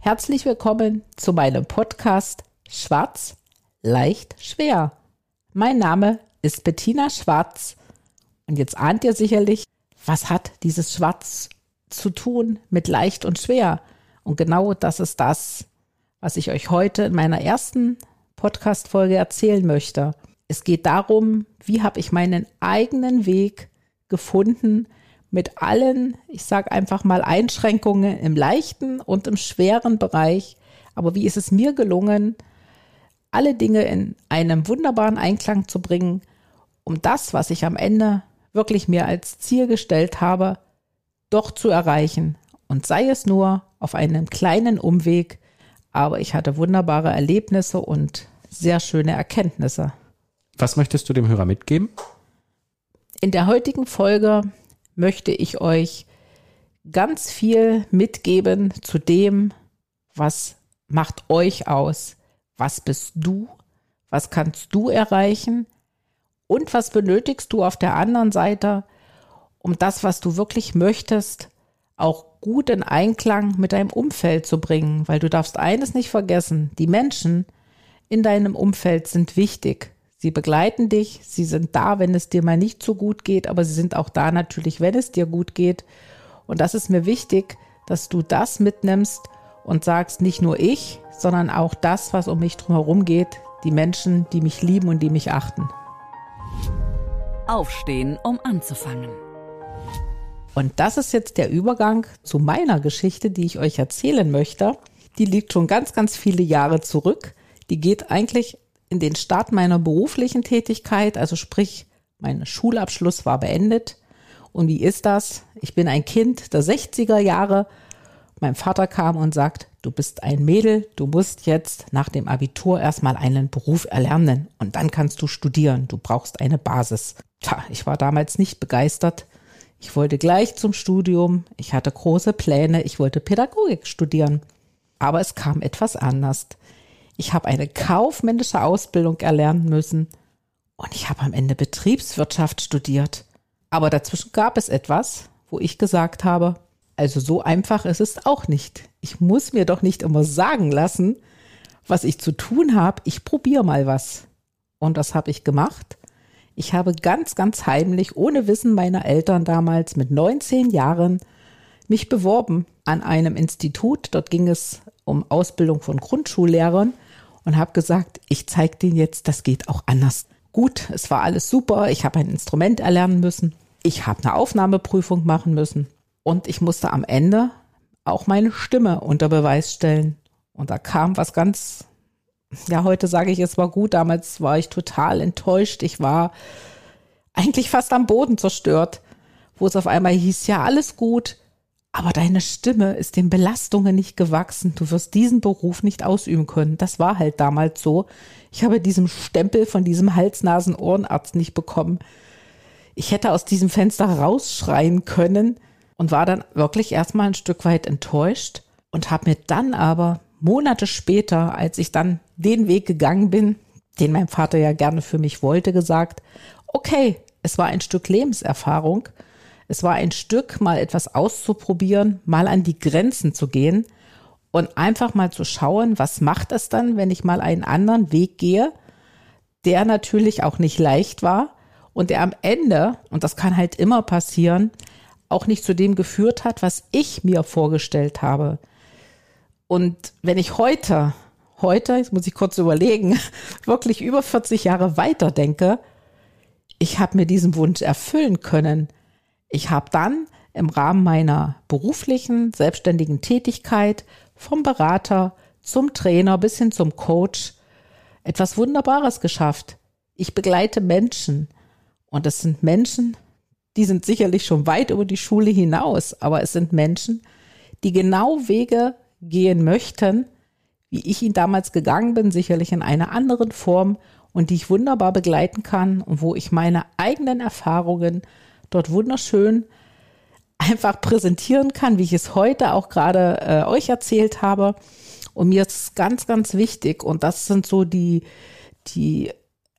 Herzlich willkommen zu meinem Podcast Schwarz, leicht, schwer. Mein Name ist Bettina Schwarz und jetzt ahnt ihr sicherlich, was hat dieses Schwarz zu tun mit leicht und schwer? Und genau das ist das, was ich euch heute in meiner ersten Podcast-Folge erzählen möchte. Es geht darum, wie habe ich meinen eigenen Weg gefunden, mit allen, ich sage einfach mal, Einschränkungen im leichten und im schweren Bereich. Aber wie ist es mir gelungen, alle Dinge in einem wunderbaren Einklang zu bringen, um das, was ich am Ende wirklich mir als Ziel gestellt habe, doch zu erreichen. Und sei es nur auf einem kleinen Umweg, aber ich hatte wunderbare Erlebnisse und sehr schöne Erkenntnisse. Was möchtest du dem Hörer mitgeben? In der heutigen Folge möchte ich euch ganz viel mitgeben zu dem, was macht euch aus, was bist du, was kannst du erreichen? Und was benötigst du auf der anderen Seite, um das, was du wirklich möchtest, auch gut in Einklang mit deinem Umfeld zu bringen, weil du darfst eines nicht vergessen, die Menschen in deinem Umfeld sind wichtig. Sie begleiten dich, sie sind da, wenn es dir mal nicht so gut geht, aber sie sind auch da natürlich, wenn es dir gut geht. Und das ist mir wichtig, dass du das mitnimmst und sagst, nicht nur ich, sondern auch das, was um mich drumherum geht, die Menschen, die mich lieben und die mich achten. Aufstehen, um anzufangen. Und das ist jetzt der Übergang zu meiner Geschichte, die ich euch erzählen möchte. Die liegt schon ganz, ganz viele Jahre zurück. Die geht eigentlich in den Start meiner beruflichen Tätigkeit, also sprich, mein Schulabschluss war beendet. Und wie ist das? Ich bin ein Kind der 60er Jahre. Mein Vater kam und sagt, du bist ein Mädel, du musst jetzt nach dem Abitur erstmal einen Beruf erlernen und dann kannst du studieren. Du brauchst eine Basis. Tja, ich war damals nicht begeistert. Ich wollte gleich zum Studium. Ich hatte große Pläne. Ich wollte Pädagogik studieren. Aber es kam etwas anders. Ich habe eine kaufmännische Ausbildung erlernen müssen und ich habe am Ende Betriebswirtschaft studiert. Aber dazwischen gab es etwas, wo ich gesagt habe, also so einfach ist es auch nicht. Ich muss mir doch nicht immer sagen lassen, was ich zu tun habe. Ich probiere mal was. Und das habe ich gemacht. Ich habe ganz, ganz heimlich, ohne Wissen meiner Eltern damals mit 19 Jahren, mich beworben an einem Institut. Dort ging es um Ausbildung von Grundschullehrern und habe gesagt, ich zeige denen jetzt, das geht auch anders. Gut, es war alles super, ich habe ein Instrument erlernen müssen, ich habe eine Aufnahmeprüfung machen müssen. Und ich musste am Ende auch meine Stimme unter Beweis stellen. Und da kam was ganz, ja, heute sage ich, es war gut, damals war ich total enttäuscht, ich war eigentlich fast am Boden zerstört, wo es auf einmal hieß, ja, alles gut, aber deine Stimme ist den Belastungen nicht gewachsen. Du wirst diesen Beruf nicht ausüben können. Das war halt damals so. Ich habe diesen Stempel von diesem Hals-Nasen-Ohrenarzt nicht bekommen. Ich hätte aus diesem Fenster rausschreien können und war dann wirklich erstmal ein Stück weit enttäuscht und habe mir dann aber Monate später, als ich dann den Weg gegangen bin, den mein Vater ja gerne für mich wollte, gesagt, okay, es war ein Stück Lebenserfahrung es war ein Stück, mal etwas auszuprobieren, mal an die Grenzen zu gehen und einfach mal zu schauen, was macht es dann, wenn ich mal einen anderen Weg gehe, der natürlich auch nicht leicht war und der am Ende, und das kann halt immer passieren, auch nicht zu dem geführt hat, was ich mir vorgestellt habe. Und wenn ich heute, heute, jetzt muss ich kurz überlegen, wirklich über 40 Jahre weiter denke, ich habe mir diesen Wunsch erfüllen können. Ich habe dann im Rahmen meiner beruflichen, selbstständigen Tätigkeit vom Berater zum Trainer bis hin zum Coach etwas Wunderbares geschafft. Ich begleite Menschen und es sind Menschen, die sind sicherlich schon weit über die Schule hinaus, aber es sind Menschen, die genau Wege gehen möchten, wie ich ihn damals gegangen bin, sicherlich in einer anderen Form und die ich wunderbar begleiten kann und wo ich meine eigenen Erfahrungen dort wunderschön einfach präsentieren kann, wie ich es heute auch gerade äh, euch erzählt habe. Und mir ist ganz, ganz wichtig und das sind so die, die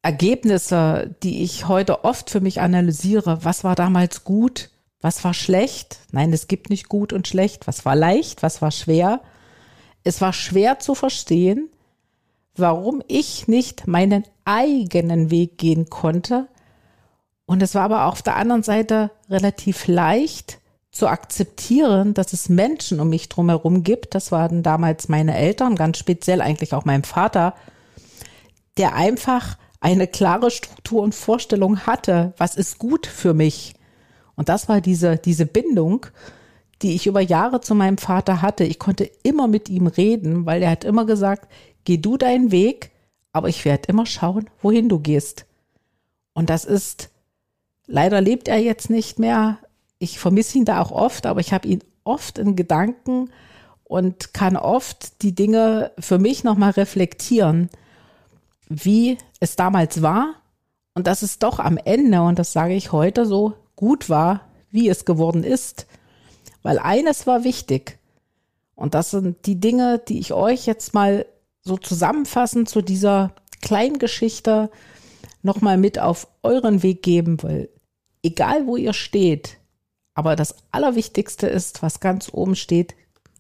Ergebnisse, die ich heute oft für mich analysiere. Was war damals gut? Was war schlecht? Nein, es gibt nicht gut und schlecht. Was war leicht? Was war schwer? Es war schwer zu verstehen, warum ich nicht meinen eigenen Weg gehen konnte. Und es war aber auf der anderen Seite relativ leicht zu akzeptieren, dass es Menschen um mich drumherum gibt. Das waren damals meine Eltern, ganz speziell eigentlich auch mein Vater, der einfach eine klare Struktur und Vorstellung hatte, was ist gut für mich. Und das war diese, diese Bindung, die ich über Jahre zu meinem Vater hatte. Ich konnte immer mit ihm reden, weil er hat immer gesagt, geh du deinen Weg, aber ich werde immer schauen, wohin du gehst. Und das ist, leider lebt er jetzt nicht mehr. Ich vermisse ihn da auch oft, aber ich habe ihn oft in Gedanken und kann oft die Dinge für mich nochmal reflektieren, wie es damals war und dass es doch am Ende, und das sage ich heute so, gut war, wie es geworden ist. Weil eines war wichtig. Und das sind die Dinge, die ich euch jetzt mal so zusammenfassend zu dieser kleinen Geschichte nochmal mit auf euren Weg geben will. Egal wo ihr steht, aber das Allerwichtigste ist, was ganz oben steht,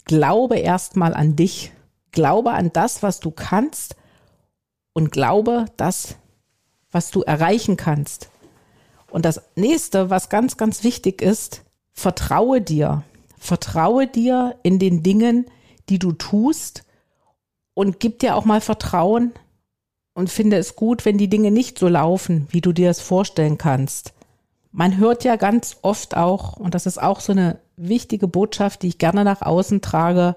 glaube erstmal an dich. Glaube an das, was du kannst und glaube das, was du erreichen kannst. Und das nächste, was ganz, ganz wichtig ist, vertraue dir. Vertraue dir in den Dingen, die du tust und gib dir auch mal Vertrauen und finde es gut, wenn die Dinge nicht so laufen, wie du dir es vorstellen kannst. Man hört ja ganz oft auch, und das ist auch so eine wichtige Botschaft, die ich gerne nach außen trage,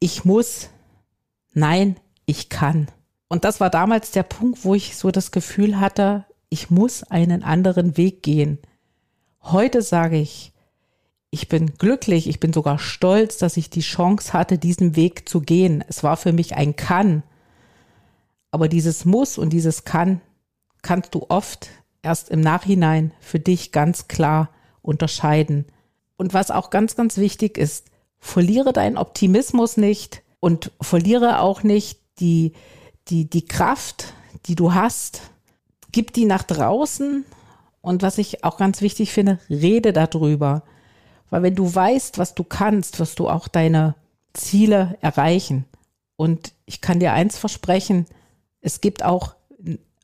ich muss, nein, ich kann. Und das war damals der Punkt, wo ich so das Gefühl hatte, ich muss einen anderen Weg gehen. Heute sage ich, ich bin glücklich, ich bin sogar stolz, dass ich die Chance hatte, diesen Weg zu gehen. Es war für mich ein Kann. Aber dieses Muss und dieses Kann kannst du oft erst im Nachhinein für dich ganz klar unterscheiden. Und was auch ganz, ganz wichtig ist, verliere deinen Optimismus nicht und verliere auch nicht die, die, die Kraft, die du hast. Gib die nach draußen. Und was ich auch ganz wichtig finde, rede darüber. Weil wenn du weißt, was du kannst, wirst du auch deine Ziele erreichen. Und ich kann dir eins versprechen, es gibt auch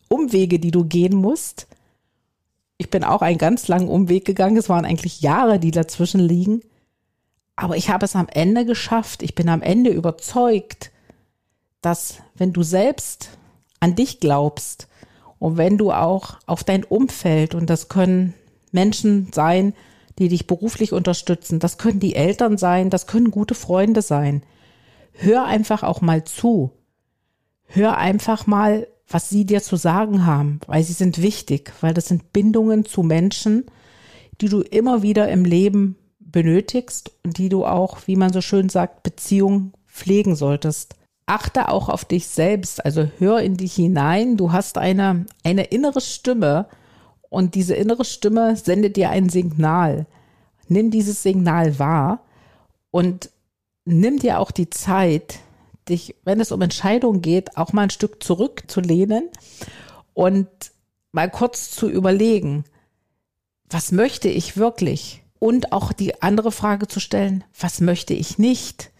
Umwege, die du gehen musst. Ich bin auch einen ganz langen Umweg gegangen. Es waren eigentlich Jahre, die dazwischen liegen. Aber ich habe es am Ende geschafft. Ich bin am Ende überzeugt, dass wenn du selbst an dich glaubst und wenn du auch auf dein Umfeld, und das können Menschen sein, die dich beruflich unterstützen. Das können die Eltern sein, das können gute Freunde sein. Hör einfach auch mal zu. Hör einfach mal, was sie dir zu sagen haben, weil sie sind wichtig, weil das sind Bindungen zu Menschen, die du immer wieder im Leben benötigst und die du auch, wie man so schön sagt, Beziehungen pflegen solltest. Achte auch auf dich selbst, also hör in dich hinein. Du hast eine, eine innere Stimme, und diese innere Stimme sendet dir ein Signal. Nimm dieses Signal wahr und nimm dir auch die Zeit, dich, wenn es um Entscheidungen geht, auch mal ein Stück zurückzulehnen und mal kurz zu überlegen, was möchte ich wirklich? Und auch die andere Frage zu stellen, was möchte ich nicht?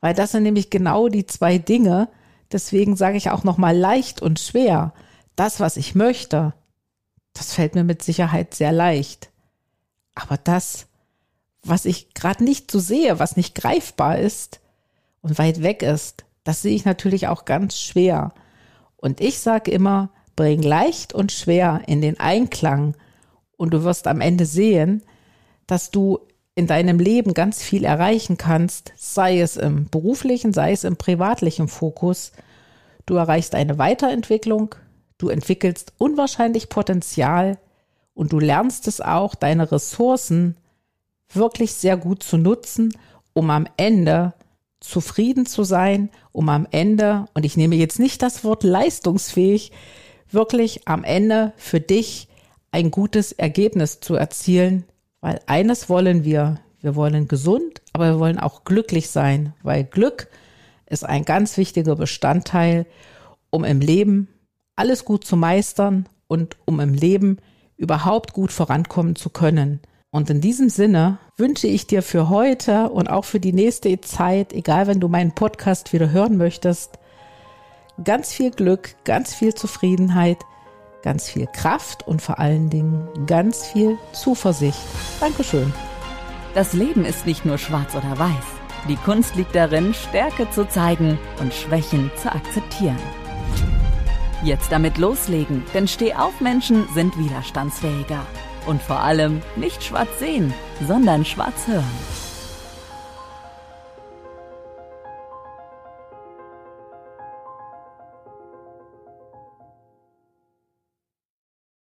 Weil das sind nämlich genau die zwei Dinge. Deswegen sage ich auch nochmal leicht und schwer. Das, was ich möchte, das fällt mir mit Sicherheit sehr leicht. Aber das, was ich gerade nicht so sehe, was nicht greifbar ist und weit weg ist, das sehe ich natürlich auch ganz schwer. Und ich sage immer, bring leicht und schwer in den Einklang und du wirst am Ende sehen, dass du in deinem Leben ganz viel erreichen kannst, sei es im beruflichen, sei es im privatlichen Fokus. Du erreichst eine Weiterentwicklung, Du entwickelst unwahrscheinlich Potenzial und du lernst es auch, deine Ressourcen wirklich sehr gut zu nutzen, um am Ende zufrieden zu sein, um am Ende, und ich nehme jetzt nicht das Wort leistungsfähig, wirklich am Ende für dich ein gutes Ergebnis zu erzielen, weil eines wollen wir, wir wollen gesund, aber wir wollen auch glücklich sein, weil Glück ist ein ganz wichtiger Bestandteil, um im Leben alles gut zu meistern und um im Leben überhaupt gut vorankommen zu können. Und in diesem Sinne wünsche ich dir für heute und auch für die nächste Zeit, egal wenn du meinen Podcast wieder hören möchtest, ganz viel Glück, ganz viel Zufriedenheit, ganz viel Kraft und vor allen Dingen ganz viel Zuversicht. Dankeschön. Das Leben ist nicht nur schwarz oder weiß. Die Kunst liegt darin, Stärke zu zeigen und Schwächen zu akzeptieren. Jetzt damit loslegen, denn Stehaufmenschen sind widerstandsfähiger. Und vor allem nicht schwarz sehen, sondern schwarz hören.